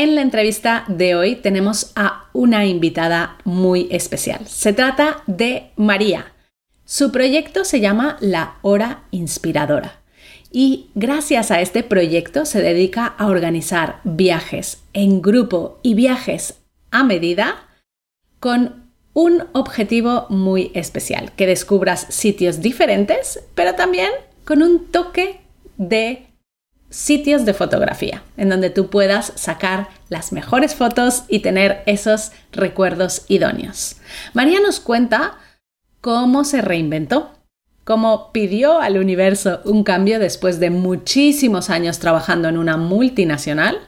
En la entrevista de hoy tenemos a una invitada muy especial. Se trata de María. Su proyecto se llama La Hora Inspiradora y gracias a este proyecto se dedica a organizar viajes en grupo y viajes a medida con un objetivo muy especial, que descubras sitios diferentes, pero también con un toque de sitios de fotografía, en donde tú puedas sacar las mejores fotos y tener esos recuerdos idóneos. María nos cuenta cómo se reinventó, cómo pidió al universo un cambio después de muchísimos años trabajando en una multinacional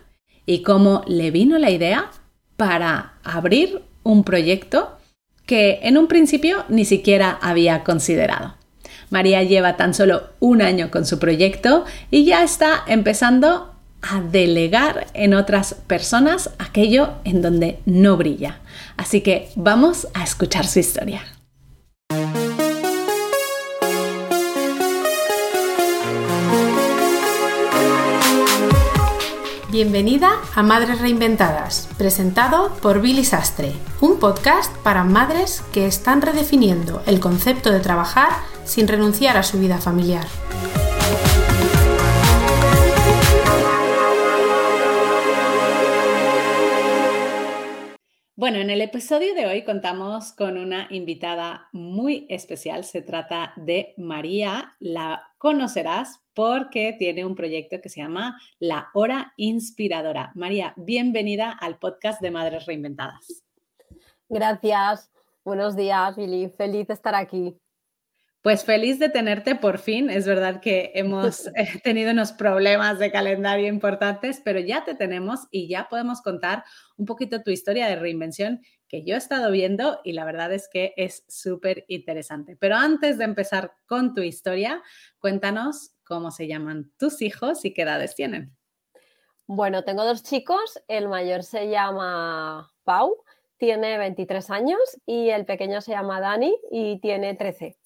y cómo le vino la idea para abrir un proyecto que en un principio ni siquiera había considerado. María lleva tan solo un año con su proyecto y ya está empezando a delegar en otras personas aquello en donde no brilla. Así que vamos a escuchar su historia. Bienvenida a Madres Reinventadas, presentado por Billy Sastre, un podcast para madres que están redefiniendo el concepto de trabajar sin renunciar a su vida familiar. Bueno, en el episodio de hoy contamos con una invitada muy especial. Se trata de María. La conocerás porque tiene un proyecto que se llama La Hora Inspiradora. María, bienvenida al podcast de Madres Reinventadas. Gracias. Buenos días, Billy. Feliz de estar aquí. Pues feliz de tenerte por fin. Es verdad que hemos eh, tenido unos problemas de calendario importantes, pero ya te tenemos y ya podemos contar un poquito tu historia de reinvención que yo he estado viendo y la verdad es que es súper interesante. Pero antes de empezar con tu historia, cuéntanos cómo se llaman tus hijos y qué edades tienen. Bueno, tengo dos chicos. El mayor se llama Pau, tiene 23 años y el pequeño se llama Dani y tiene 13.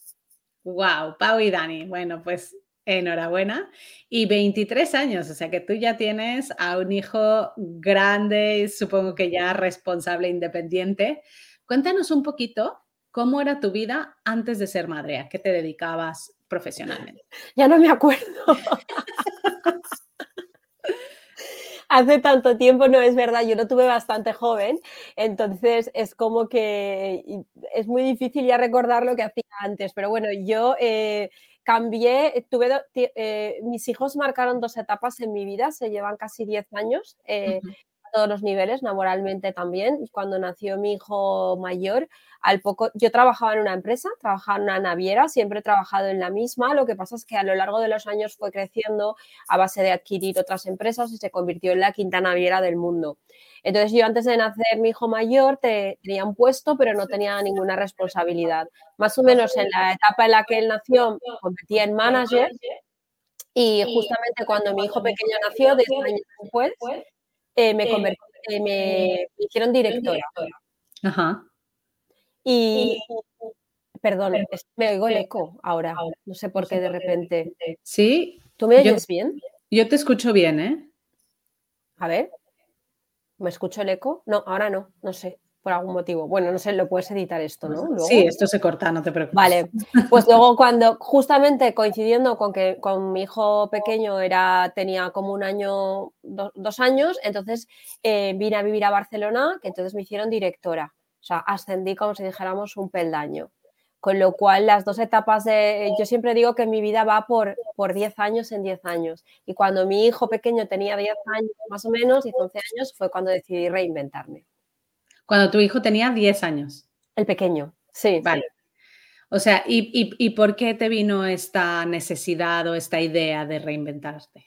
Wow, Pau y Dani. Bueno, pues enhorabuena. Y 23 años, o sea que tú ya tienes a un hijo grande y supongo que ya responsable, independiente. Cuéntanos un poquito cómo era tu vida antes de ser madre, a qué te dedicabas profesionalmente. Ya no me acuerdo. hace tanto tiempo, no es verdad, yo no tuve bastante joven, entonces es como que es muy difícil ya recordar lo que hacía antes, pero bueno, yo eh, cambié, tuve, eh, mis hijos marcaron dos etapas en mi vida, se llevan casi 10 años. Eh, todos los niveles, laboralmente también. Cuando nació mi hijo mayor, al poco, yo trabajaba en una empresa, trabajaba en una naviera, siempre he trabajado en la misma, lo que pasa es que a lo largo de los años fue creciendo a base de adquirir otras empresas y se convirtió en la quinta naviera del mundo. Entonces yo antes de nacer mi hijo mayor tenía un puesto, pero no tenía ninguna responsabilidad. Más o menos en la etapa en la que él nació, me convertí en manager y justamente cuando mi hijo pequeño nació, 10 años después, eh, me, convertí, eh, me, hicieron directora. Ajá. Y, perdón, me oigo el eco ahora. No sé por qué de repente. Sí. ¿Tú me oyes bien? Yo te escucho bien, ¿eh? A ver. ¿Me escucho el eco? No, ahora no, no sé, por algún motivo. Bueno, no sé, lo puedes editar esto, ¿no? Sí, esto se corta, no te preocupes. Vale, pues luego cuando, justamente coincidiendo con que con mi hijo pequeño era, tenía como un año, dos años, entonces eh, vine a vivir a Barcelona, que entonces me hicieron directora. O sea, ascendí como si dijéramos un peldaño. Con lo cual, las dos etapas de... Yo siempre digo que mi vida va por, por 10 años en 10 años. Y cuando mi hijo pequeño tenía 10 años más o menos, y 11 años, fue cuando decidí reinventarme. Cuando tu hijo tenía 10 años. El pequeño, sí. Vale. O sea, ¿y, y por qué te vino esta necesidad o esta idea de reinventarte?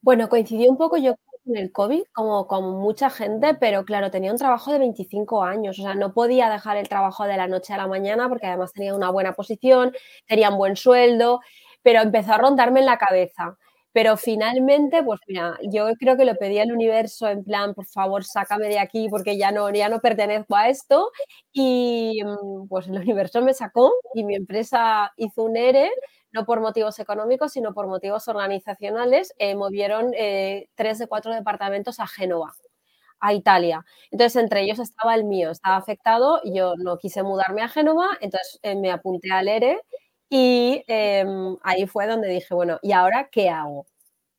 Bueno, coincidió un poco, yo en el COVID, como, como mucha gente, pero claro, tenía un trabajo de 25 años, o sea, no podía dejar el trabajo de la noche a la mañana porque además tenía una buena posición, tenía un buen sueldo, pero empezó a rondarme en la cabeza. Pero finalmente, pues mira, yo creo que lo pedí al universo en plan, por favor, sácame de aquí porque ya no, ya no pertenezco a esto. Y mm, pues el universo me sacó y mi empresa hizo un ERE no por motivos económicos, sino por motivos organizacionales, eh, movieron eh, tres de cuatro departamentos a Génova. a Italia. Entonces, entre ellos estaba el mío, estaba afectado, yo no quise mudarme a Génova, entonces eh, me apunté al ERE y em, ahí fue donde dije, bueno, ¿y ahora qué hago?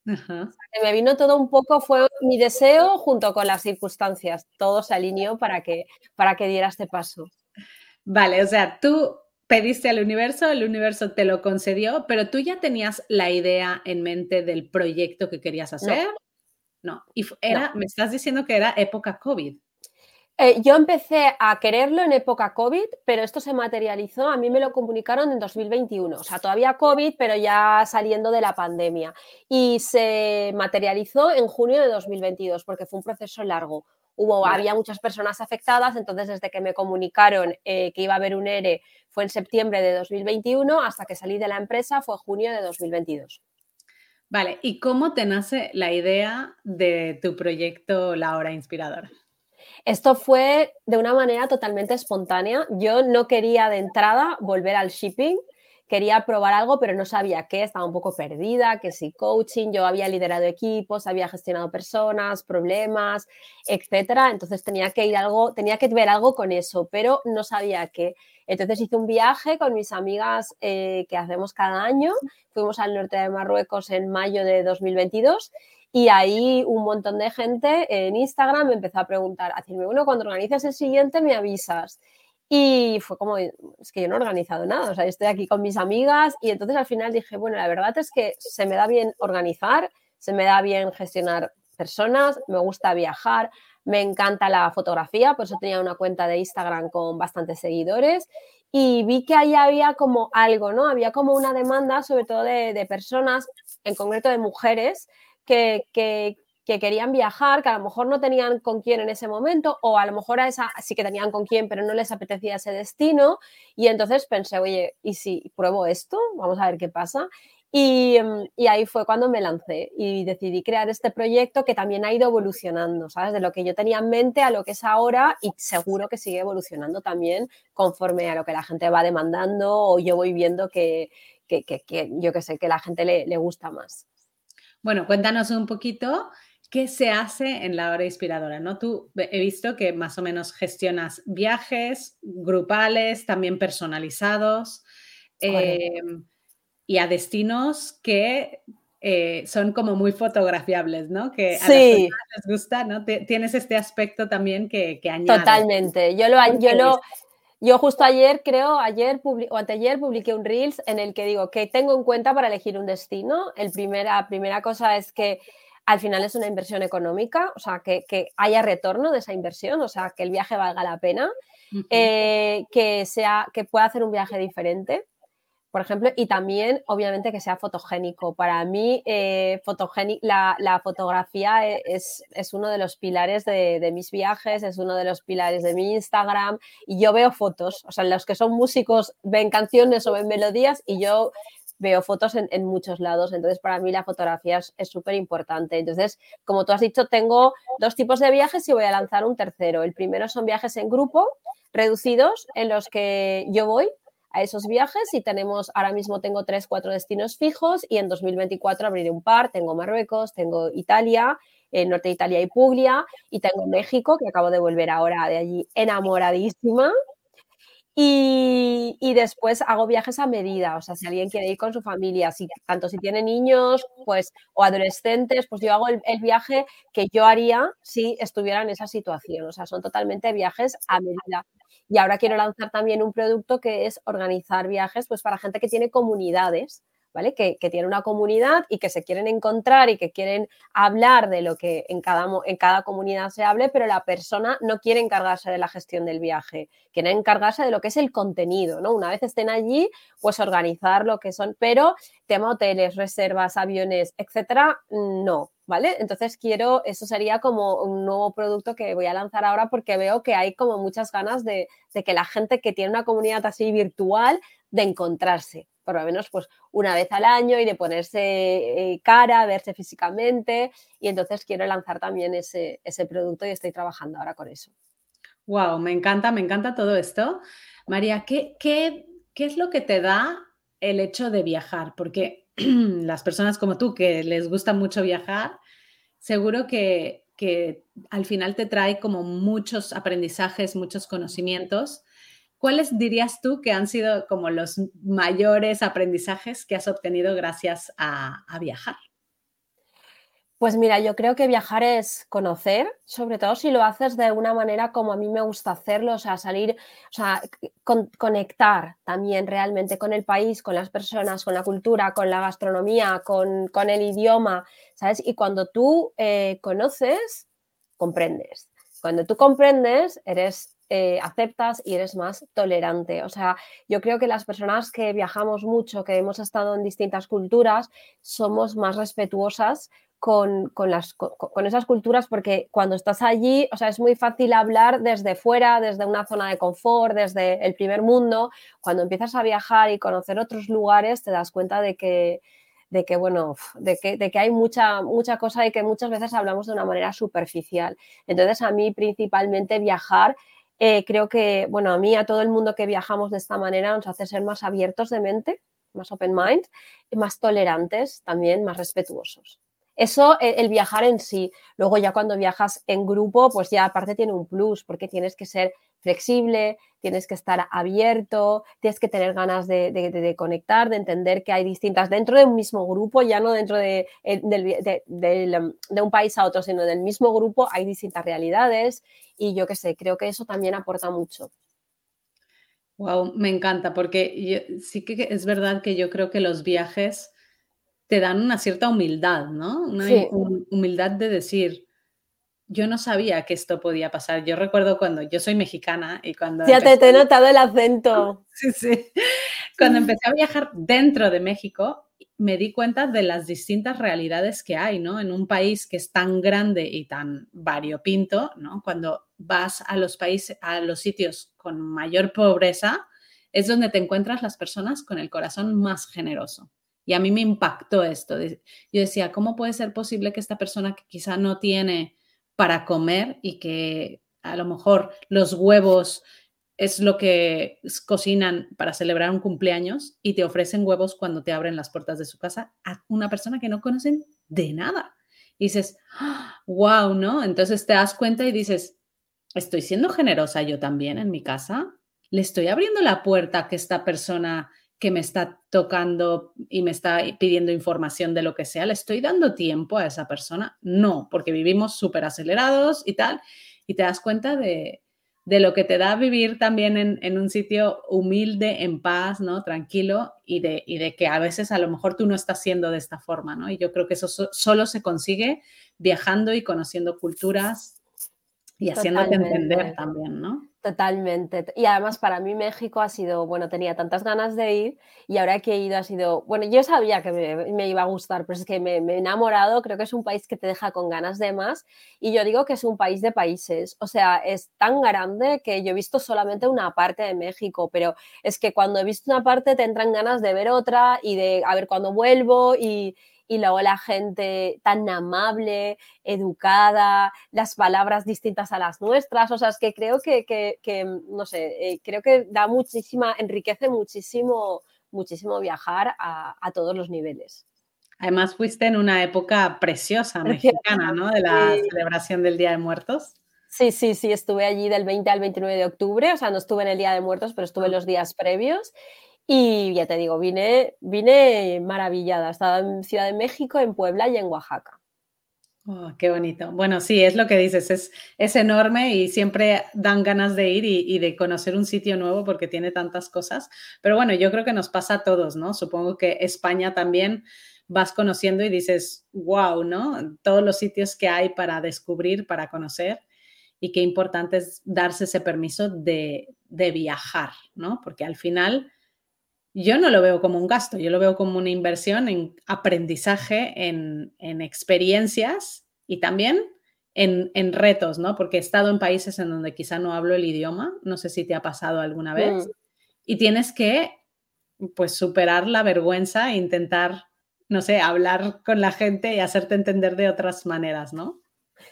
me vino todo un poco, fue mi deseo junto con las circunstancias, todo se alineó para que, para que diera este paso. Vale, o sea, tú pediste al universo, el universo te lo concedió, pero tú ya tenías la idea en mente del proyecto que querías hacer. No, y era, me estás diciendo que era época COVID. Eh, yo empecé a quererlo en época COVID, pero esto se materializó, a mí me lo comunicaron en 2021, o sea, todavía COVID, pero ya saliendo de la pandemia. Y se materializó en junio de 2022, porque fue un proceso largo. Hubo, Había muchas personas afectadas, entonces desde que me comunicaron eh, que iba a haber un ERE fue en septiembre de 2021, hasta que salí de la empresa fue junio de 2022. Vale, ¿y cómo te nace la idea de tu proyecto La Hora Inspiradora? Esto fue de una manera totalmente espontánea. Yo no quería de entrada volver al shipping, quería probar algo, pero no sabía qué, estaba un poco perdida, que si coaching, yo había liderado equipos, había gestionado personas, problemas, etcétera, entonces tenía que ir algo, tenía que ver algo con eso, pero no sabía qué. Entonces hice un viaje con mis amigas eh, que hacemos cada año, fuimos al norte de Marruecos en mayo de 2022 y ahí un montón de gente en Instagram me empezó a preguntar, a decirme, bueno, cuando organizas el siguiente me avisas. Y fue como, es que yo no he organizado nada, o sea, estoy aquí con mis amigas y entonces al final dije, bueno, la verdad es que se me da bien organizar, se me da bien gestionar personas, me gusta viajar, me encanta la fotografía, por eso tenía una cuenta de Instagram con bastantes seguidores y vi que ahí había como algo, ¿no? Había como una demanda, sobre todo de, de personas, en concreto de mujeres, que, querían viajar, que a lo mejor no tenían con quién en ese momento, o a lo mejor a esa sí que tenían con quién, pero no les apetecía ese destino. Y entonces pensé, oye, ¿y si pruebo esto? Vamos a ver qué pasa. Y, y, ahí fue cuando me lancé y decidí crear este proyecto que también ha ido evolucionando, ¿sabes? De lo que yo tenía en mente a lo que es ahora y seguro que sigue evolucionando también conforme a lo que la gente va demandando o yo voy viendo que, que, que, yo que sé, que la gente le, le gusta más. Bueno, cuéntanos un poquito qué se hace en la hora inspiradora, ¿no? Tú he visto que más o menos gestionas viajes grupales, también personalizados em, y a destinos que eh, son como muy fotografiables, ¿no? Que a las personas les gusta, ¿no? Tienes este aspecto también que, que añade. Totalmente. Yo lo, yo lo, yo justo ayer, creo, ayer o anteayer publiqué un Reels en el que digo que tengo en cuenta para elegir un destino. El primera, primera cosa es que al final es una inversión económica, o sea, que, haya retorno de esa inversión, o sea, que el viaje valga la pena, eh, que, sea, que pueda hacer un viaje diferente por ejemplo, y también, obviamente, que sea fotogénico. Para mí, eh, la, fotografía e, es, uno de los pilares de, mis viajes, es uno de los pilares de mi Instagram, y yo veo fotos, o sea, los que son músicos ven canciones o ven melodías, y yo veo fotos en, muchos lados, entonces para mí la fotografía es súper importante. Entonces, como tú has dicho, tengo dos tipos de viajes y voy a lanzar un tercero. El primero son viajes en grupo, reducidos, en los que yo voy a esos viajes y tenemos, ahora mismo tengo tres, cuatro destinos fijos y en 2024 abriré un par, tengo Marruecos, tengo Italia, el norte de Italia y Puglia y tengo México, que acabo de volver ahora de allí enamoradísima. Y, después hago viajes a medida, o sea, si alguien quiere ir con su familia, si, tanto si tiene niños pues, o adolescentes, pues yo hago el, el, viaje que yo haría si estuviera en esa situación, o sea, son totalmente viajes a medida. Y ahora quiero lanzar también un producto que es organizar viajes pues para gente que tiene comunidades, ¿vale? Que, que, tiene una comunidad y que se quieren encontrar y que quieren hablar de lo que en cada, en cada comunidad se hable, pero la persona no quiere encargarse de la gestión del viaje, quiere encargarse de lo que es el contenido, ¿no? Una vez estén allí, pues organizar lo que son, pero tema hoteles, reservas, aviones, etcétera, no, ¿vale? Entonces quiero, eso sería como un nuevo producto que voy a lanzar ahora porque veo que hay como muchas ganas de, que la gente que tiene una comunidad así virtual, de encontrarse, por lo menos pues una vez al año y de ponerse eh, cara, verse físicamente. Y entonces quiero lanzar también ese, ese producto y estoy trabajando ahora con eso. Wow, me encanta, me encanta todo esto. María, ¿qué, qué, qué es lo que te da el hecho de viajar? Porque las personas como tú que les gusta mucho viajar, seguro que, que al final te trae como muchos aprendizajes, muchos conocimientos. ¿Cuáles dirías tú que han sido como los mayores aprendizajes que has obtenido gracias a, a viajar? Pues mira, yo creo que viajar es conocer, sobre todo si lo haces de una manera como a mí me gusta hacerlo, o sea, salir, o sea, conectar también realmente con el país, con las personas, con la cultura, con la gastronomía, con, el idioma, ¿sabes? Y cuando tú eh, conoces, comprendes. Cuando tú comprendes, eres eh, aceptas y eres más tolerante. O sea, yo creo que las personas que viajamos mucho, que hemos estado en distintas culturas, somos más respetuosas con, las, con, esas culturas porque cuando estás allí, o sea, es muy fácil hablar desde fuera, desde una zona de confort, desde el primer mundo. Cuando empiezas a viajar y conocer otros lugares, te das cuenta de que, de que bueno, de que, de que hay mucha, mucha cosa y que muchas veces hablamos de una manera superficial. Entonces, a mí principalmente viajar eh, creo que, bueno, a mí, a todo el mundo que viajamos de esta manera, nos hace ser más abiertos de mente, más open mind, y más tolerantes, también más respetuosos. Eso, e, el viajar en sí. Luego ya cuando viajas en grupo, pues ya aparte tiene un plus, porque tienes que ser flexible, tienes que estar abierto, tienes que tener ganas de, conectar, de entender que hay distintas, dentro de un mismo grupo, ya no dentro de, eh, de, un país a otro, sino del mismo grupo, hay distintas realidades y yo qué sé, creo que eso también aporta mucho. Wow, me encanta, porque sí que es verdad que yo creo que los viajes te dan una cierta humildad, ¿no? Una humildad de decir, yo no sabía que esto podía pasar. Yo recuerdo cuando yo soy mexicana y cuando... Ya te, he notado el acento. Sí, sí. Cuando empecé a viajar dentro de México, me di cuenta de las distintas realidades que hay, ¿no? En un país que es tan grande y tan variopinto, ¿no? Cuando vas a los países, a los sitios con mayor pobreza, es donde te encuentras las personas con el corazón más generoso. Y a mí me impactó esto. Yo decía, ¿cómo puede ser posible que esta persona que quizá no tiene para comer y que a lo mejor los huevos es lo que cocinan para celebrar un cumpleaños y te ofrecen huevos cuando te abren las puertas de su casa a una persona que no conocen de nada? Y dices, wow, ¿no? Entonces te das cuenta y dices, estoy siendo generosa yo también en mi casa. Le estoy abriendo la puerta a que esta persona que me está tocando y me está pidiendo información de lo que sea, ¿le estoy dando tiempo a esa persona? No, porque vivimos súper acelerados y tal, y te das cuenta de, lo que te da vivir también en, un sitio humilde, en paz, ¿no? Tranquilo, y de, y de que a veces a lo mejor tú no estás siendo de esta forma, ¿no? Y yo creo que eso solo se consigue viajando y conociendo culturas y haciéndote entender también, ¿no? Totalmente. Y además para mí México ha sido, bueno, tenía tantas ganas de ir y ahora que he ido ha sido, bueno, yo sabía que me, iba a gustar, pero es que me, he enamorado, creo que es un país que te deja con ganas de más y yo digo que es un país de países, o sea, es tan grande que yo he visto solamente una parte de México, pero es que cuando he visto una parte te entran ganas de ver otra y de a ver cuándo vuelvo y, y luego la gente tan amable, educada, las palabras distintas a las nuestras, o sea, es que creo que, no sé, eh, creo que da muchísima, enriquece muchísimo, muchísimo viajar a, todos los niveles. Además, fuiste en una época preciosa, mexicana, ¿no? De la celebración del Día de Muertos. Sí, sí, sí, estuve allí del 20 al 29 de octubre, o sea, no estuve en el Día de Muertos, pero estuve en ah. los días previos y ya te digo, vine, vine maravillada. Estaba en Ciudad de México, en Puebla y en Oaxaca. Oh, qué bonito. Bueno, sí, es lo que dices, es, es enorme y siempre dan ganas de ir y, de conocer un sitio nuevo porque tiene tantas cosas. Pero bueno, yo creo que nos pasa a todos, ¿no? Supongo que España también vas conociendo y dices, wow, ¿no? Todos los sitios que hay para descubrir, para conocer y qué importante es darse ese permiso de, de viajar, ¿no? Porque al final yo no lo veo como un gasto, yo lo veo como una inversión en aprendizaje, en, experiencias y también en, retos, ¿no? Porque he estado en países en donde quizá no hablo el idioma, no sé si te ha pasado alguna vez, mm. y tienes que, pues, superar la vergüenza e intentar, no sé, hablar con la gente y hacerte entender de otras maneras, ¿no?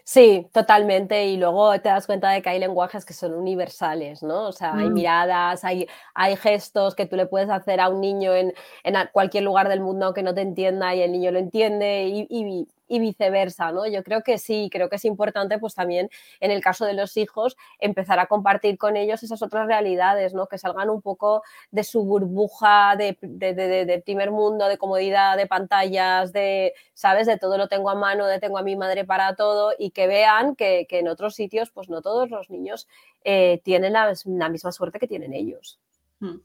Sí, totalmente. Y luego te das cuenta de que hay lenguajes que son universales, ¿no? O sea, hay mm. miradas, hay, hay gestos que tú le puedes hacer a un niño en, en, cualquier lugar del mundo que no te entienda y el niño lo entiende. Y, y viceversa, ¿no? Yo creo que sí, creo que es importante pues también en el caso de los hijos empezar a compartir con ellos esas otras realidades, ¿no? Que salgan un poco de su burbuja de, de, primer mundo, de comodidad, de pantallas, de, ¿sabes? De todo lo tengo a mano, de tengo a mi madre para todo y que vean que, en otros sitios pues no todos los niños eh, tienen la, misma suerte que tienen ellos. Hmm.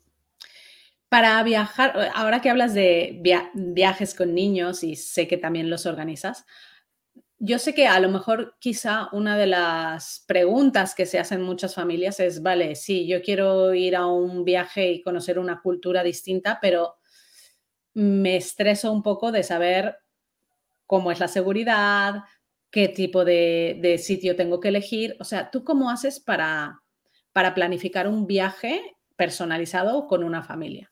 Para viajar, ahora que hablas de viajes con niños y sé que también los organizas, yo sé que a lo mejor quizá una de las preguntas que se hacen muchas familias es, vale, sí, yo quiero ir a un viaje y conocer una cultura distinta, pero me estreso un poco de saber cómo es la seguridad, qué tipo de, sitio tengo que elegir. O sea, ¿tú cómo haces para, para planificar un viaje personalizado con una familia?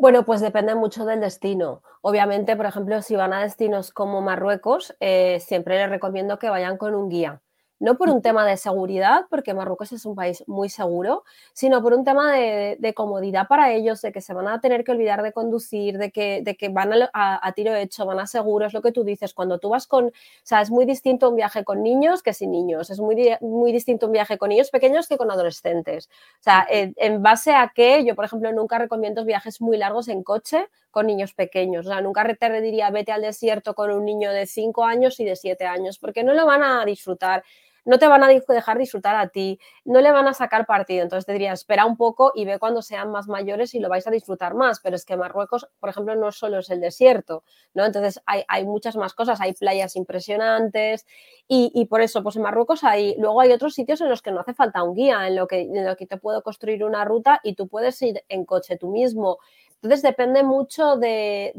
Bueno, pues depende mucho del destino. Obviamente, por ejemplo, si van a destinos como Marruecos, eh, siempre les recomiendo que vayan con un guía no por un tema de seguridad, porque Marruecos es un país muy seguro, sino por un tema de, comodidad para ellos, de que se van a tener que olvidar de conducir, de que, de que van a, tiro hecho, van a seguro, es lo que tú dices, cuando tú vas con, o sea, es muy distinto un viaje con niños que sin niños, es muy, muy distinto un viaje con niños pequeños que con adolescentes. O sea, en, base a que yo, por ejemplo, nunca recomiendo viajes muy largos en coche con niños pequeños, o sea, nunca te diría vete al desierto con un niño de 5 años y de 7 años, porque no lo van a disfrutar no te van a dejar disfrutar a ti, no le van a sacar partido. Entonces te diría, espera un poco y ve cuando sean más mayores y lo vais a disfrutar más. Pero es que Marruecos, por ejemplo, no solo es el desierto, ¿no? Entonces hay, muchas más cosas, hay playas impresionantes y, por eso, pues en Marruecos hay, luego hay otros sitios en los que no hace falta un guía, en lo que, en lo que te puedo construir una ruta y tú puedes ir en coche tú mismo. Entonces depende mucho de,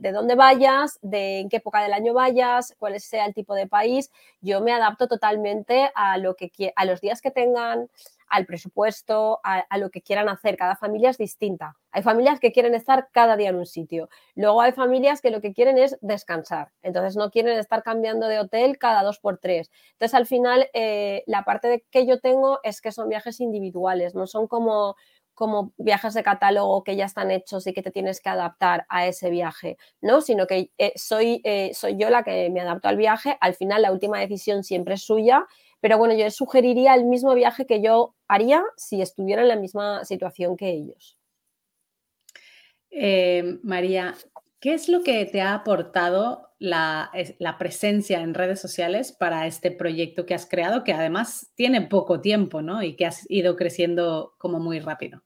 dónde vayas, de en qué época del año vayas, cuál sea el tipo de país. Yo me adapto totalmente a, lo que, a los días que tengan, al presupuesto, a, lo que quieran hacer. Cada familia es distinta. Hay familias que quieren estar cada día en un sitio. Luego hay familias que lo que quieren es descansar. Entonces no quieren estar cambiando de hotel cada dos por tres. Entonces al final eh, la parte de que yo tengo es que son viajes individuales, no son como como viajes de catálogo que ya están hechos y que te tienes que adaptar a ese viaje, ¿no? Sino que eh, soy, eh, soy yo la que me adapto al viaje, al final la última decisión siempre es suya, pero bueno, yo sugeriría el mismo viaje que yo haría si estuviera en la misma situación que ellos. Eh, María, ¿qué es lo que te ha aportado la, la, presencia en redes sociales para este proyecto que has creado, que además tiene poco tiempo, ¿no? Y que has ido creciendo como muy rápido.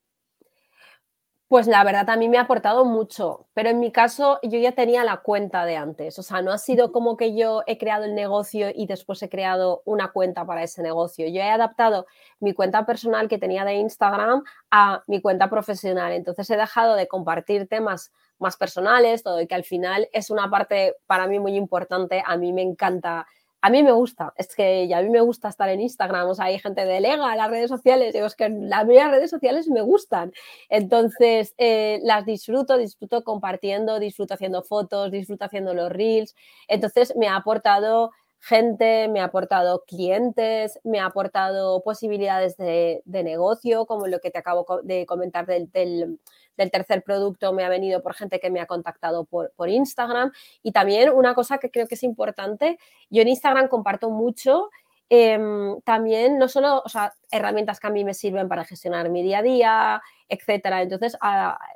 Pues la verdad a mí me ha aportado mucho, pero en mi caso yo ya tenía la cuenta de antes, o sea, no ha sido como que yo he creado el negocio y después he creado una cuenta para ese negocio. Yo he adaptado mi cuenta personal que tenía de Instagram a mi cuenta profesional, entonces he dejado de compartir temas más personales, todo y que al final es una parte para mí muy importante, a mí me encanta a mí me gusta, es que a mí me gusta estar en Instagram, o sea, hay gente de Lega, las redes sociales, digo, es que las mías redes sociales me gustan, entonces eh, las disfruto, disfruto compartiendo, disfruto haciendo fotos, disfruto haciendo los reels, entonces me ha aportado gente, me ha aportado clientes, me ha aportado posibilidades de, negocio, como lo que te acabo de comentar del del tercer producto me ha venido por gente que me ha contactado por, por Instagram. Y también una cosa que creo que es importante, yo en Instagram comparto mucho em, también no solo o sea, herramientas que a mí me sirven para gestionar mi día a día, etcétera. Entonces,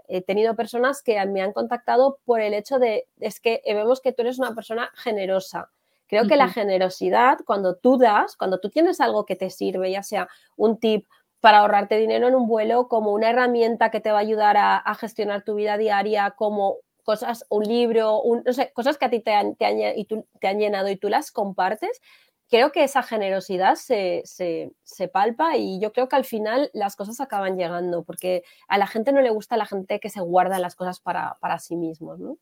he tenido personas que me han contactado por el hecho de, es que vemos que tú eres una persona generosa. Creo que la generosidad, cuando tú das, cuando tú tienes algo que te sirve, ya sea un tip, para ahorrarte dinero en un vuelo como una herramienta que te va a ayudar a, gestionar tu vida diaria, como cosas, un libro, no sé, cosas que a ti te han, y te han llenado y tú las compartes, creo que esa generosidad se, palpa y yo creo que al final las cosas acaban llegando, porque a la gente no le gusta la gente que se guarda las cosas para, sí mismos, ¿no?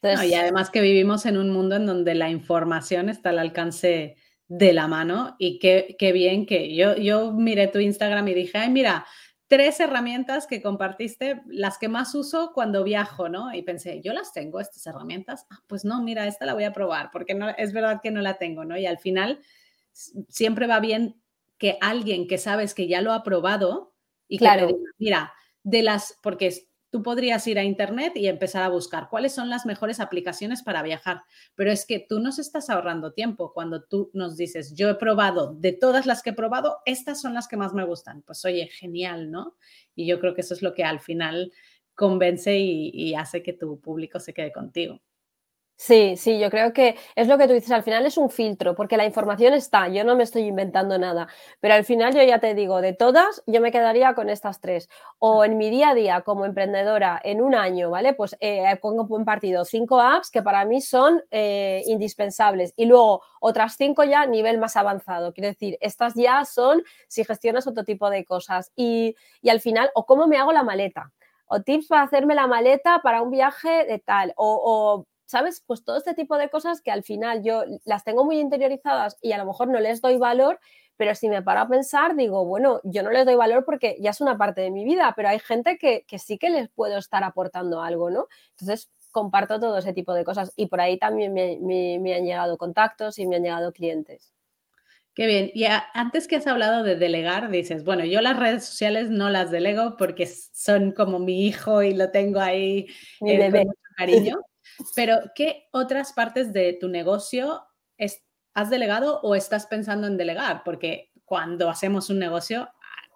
y además que vivimos en un mundo en donde la información está al alcance de la mano y qué, bien que yo, yo miré tu Instagram y dije, ay, mira, tres herramientas que compartiste, las que más uso cuando viajo, ¿no? Y pensé, yo las tengo, estas herramientas. Ah, pues no, mira, esta la voy a probar, porque no, es verdad que no la tengo, ¿no? Y al final siempre va bien que alguien que sabes que ya lo ha probado y que te diga, mira, de las, porque tú podrías ir a Internet y empezar a buscar cuáles son las mejores aplicaciones para viajar, pero es que tú nos estás ahorrando tiempo cuando tú nos dices, yo he probado, de todas las que he probado, estas son las que más me gustan. Pues oye, genial, ¿no? Y yo creo que eso es lo que al final convence y, y hace que tu público se quede contigo. Sí, sí, yo creo que es lo que tú dices, al final es un filtro, porque la información está, yo no me estoy inventando nada, pero al final yo ya te digo, de todas, yo me quedaría con estas tres. O en mi día a día como emprendedora, en un año, ¿vale? Pues eh, pongo en partido cinco apps que para mí son eh, indispensables y luego otras cinco ya nivel más avanzado. Quiero decir, estas ya son si gestionas otro tipo de cosas y, y al final, o cómo me hago la maleta o tips para hacerme la maleta para un viaje de tal, o, o ¿sabes? Pues todo este tipo de cosas que al final yo las tengo muy interiorizadas y a lo mejor no les doy valor, pero si me paro a pensar, digo, bueno, yo no les doy valor porque ya es una parte de mi vida, pero hay gente que, sí que les puedo estar aportando algo, ¿no? Entonces, comparto todo ese tipo de cosas y por ahí también me, han llegado contactos y me han llegado clientes. Qué bien. Y antes que has hablado de delegar, dices, bueno, yo las redes sociales no las delego porque son como mi hijo y lo tengo ahí mi eh, con mucho cariño. Pero, ¿qué otras partes de tu negocio has delegado o estás pensando en delegar? Porque cuando hacemos un negocio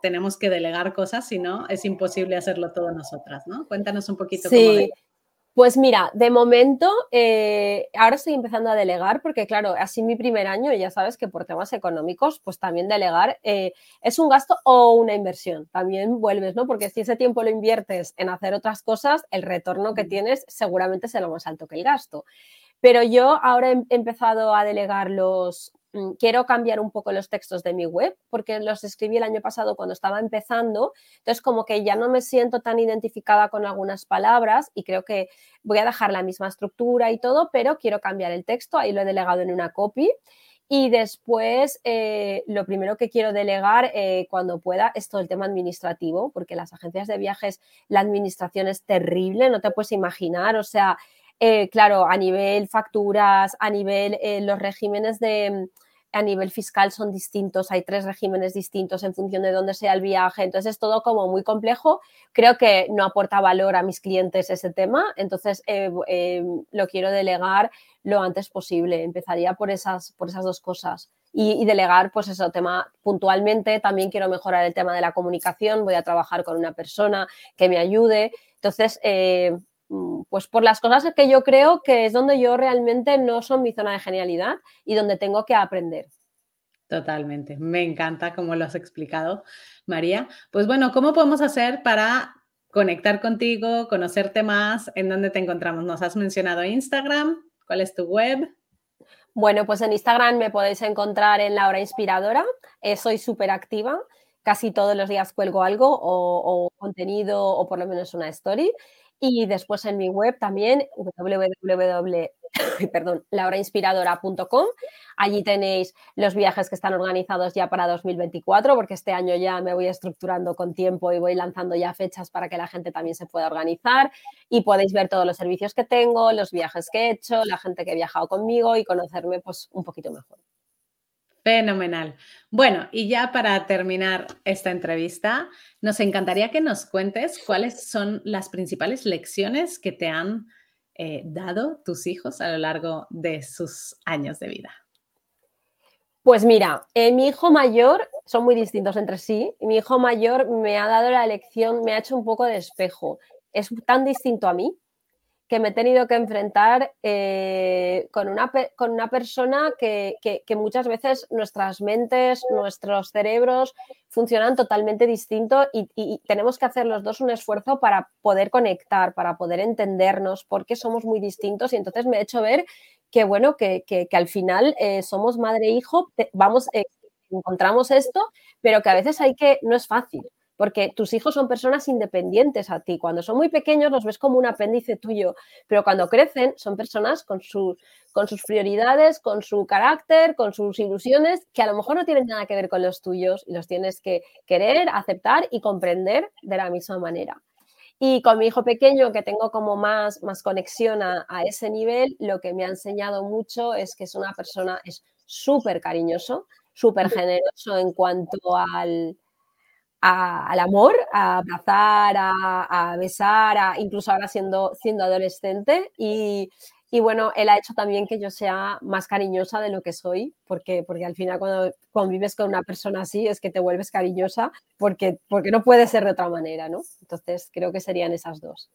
tenemos que delegar cosas, si no es imposible hacerlo todo nosotras, ¿no? Cuéntanos un poquito sí. Pues mira, de momento, eh, ahora estoy empezando a delegar porque, claro, así mi primer año, ya sabes que por temas económicos, pues también delegar eh, es un gasto o una inversión. También vuelves, ¿no? Porque si ese tiempo lo inviertes en hacer otras cosas, el retorno que tienes seguramente será más alto que el gasto. Pero yo ahora he empezado a delegar los, quiero cambiar un poco los textos de mi web porque los escribí el año pasado cuando estaba empezando, entonces como que ya no me siento tan identificada con algunas palabras y creo que voy a dejar la misma estructura y todo, pero quiero cambiar el texto, ahí lo he delegado en una copy. Y después, eh, lo primero que quiero delegar eh, cuando pueda es todo el tema administrativo, porque las agencias de viajes, la administración es terrible, no te puedes imaginar, o sea, eh, claro, a nivel facturas, a nivel los regímenes de, a nivel fiscal son distintos, hay tres regímenes distintos en función de dónde sea el viaje, entonces es todo como muy complejo. Creo que no aporta valor a mis clientes ese tema, entonces eh, eh, lo quiero delegar lo antes posible. Empezaría por esas, por esas dos cosas. Y, delegar, pues eso, tema puntualmente. También quiero mejorar el tema de la comunicación. Voy a trabajar con una persona que me ayude. Entonces, eh, Mm, pues por las cosas que yo creo que es donde yo realmente no son mi zona de genialidad y donde tengo que aprender. Totalmente, me encanta como lo has explicado, María. Pues bueno, ¿cómo podemos hacer para conectar contigo, conocerte más? ¿En dónde te encontramos? Nos has mencionado Instagram, ¿cuál es tu web? Bueno, pues en Instagram me podéis encontrar en La Hora Inspiradora, eh, soy súper activa, casi todos los días cuelgo algo o, o contenido o por lo menos una story. Y después en mi web también, www.laurainspiradora.com. Allí tenéis los viajes que están organizados ya para 2024, porque este año ya me voy estructurando con tiempo y voy lanzando ya fechas para que la gente también se pueda organizar. Y podéis ver todos los servicios que tengo, los viajes que he hecho, la gente que ha viajado conmigo y conocerme pues un poquito mejor. Fenomenal. Bueno, y ya para terminar esta entrevista, nos encantaría que nos cuentes cuáles son las principales lecciones que te han eh, dado tus hijos a lo largo de sus años de vida. Pues mira, eh, mi hijo mayor, son muy distintos entre sí, mi hijo mayor me ha dado la lección, me ha hecho un poco de espejo. Es tan distinto a mí que me he tenido que enfrentar eh, con, una, con, una, persona que, muchas veces nuestras mentes, nuestros cerebros funcionan totalmente distinto y, tenemos que hacer los dos un esfuerzo para poder conectar, para poder entendernos, porque somos muy distintos. Y entonces me he hecho ver que, bueno, que, al final eh, somos madre e hijo, vamos, eh, encontramos esto, pero que a veces hay que, no es fácil porque tus hijos son personas independientes a ti. Cuando son muy pequeños los ves como un apéndice tuyo, pero cuando crecen son personas con, con sus prioridades, con su carácter, con sus ilusiones, que a lo mejor no tienen nada que ver con los tuyos y los tienes que querer, aceptar y comprender de la misma manera. Y con mi hijo pequeño, que tengo como más, más conexión a, a ese nivel, lo que me ha enseñado mucho es que es una persona, es súper cariñoso, súper generoso en cuanto al, al amor, a abrazar, a, besar, a, incluso ahora siendo, siendo adolescente. Y, bueno, él ha hecho también que yo sea más cariñosa de lo que soy, porque, porque al final cuando convives con una persona así es que te vuelves cariñosa, porque, porque no puede ser de otra manera, ¿no? Entonces creo que serían esas dos.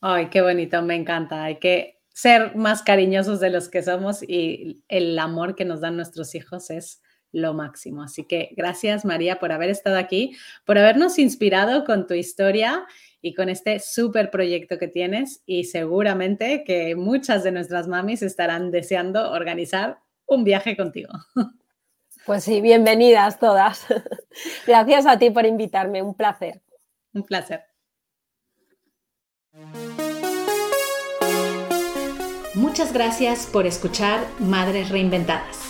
Ay, qué bonito, me encanta. Hay que ser más cariñosos de los que somos y el amor que nos dan nuestros hijos es lo máximo. Así que gracias María por haber estado aquí, por habernos inspirado con tu historia y con este súper proyecto que tienes y seguramente que muchas de nuestras mamis estarán deseando organizar un viaje contigo. Pues sí, bienvenidas todas. Gracias a ti por invitarme, un placer. Un placer. Muchas gracias por escuchar Madres Reinventadas.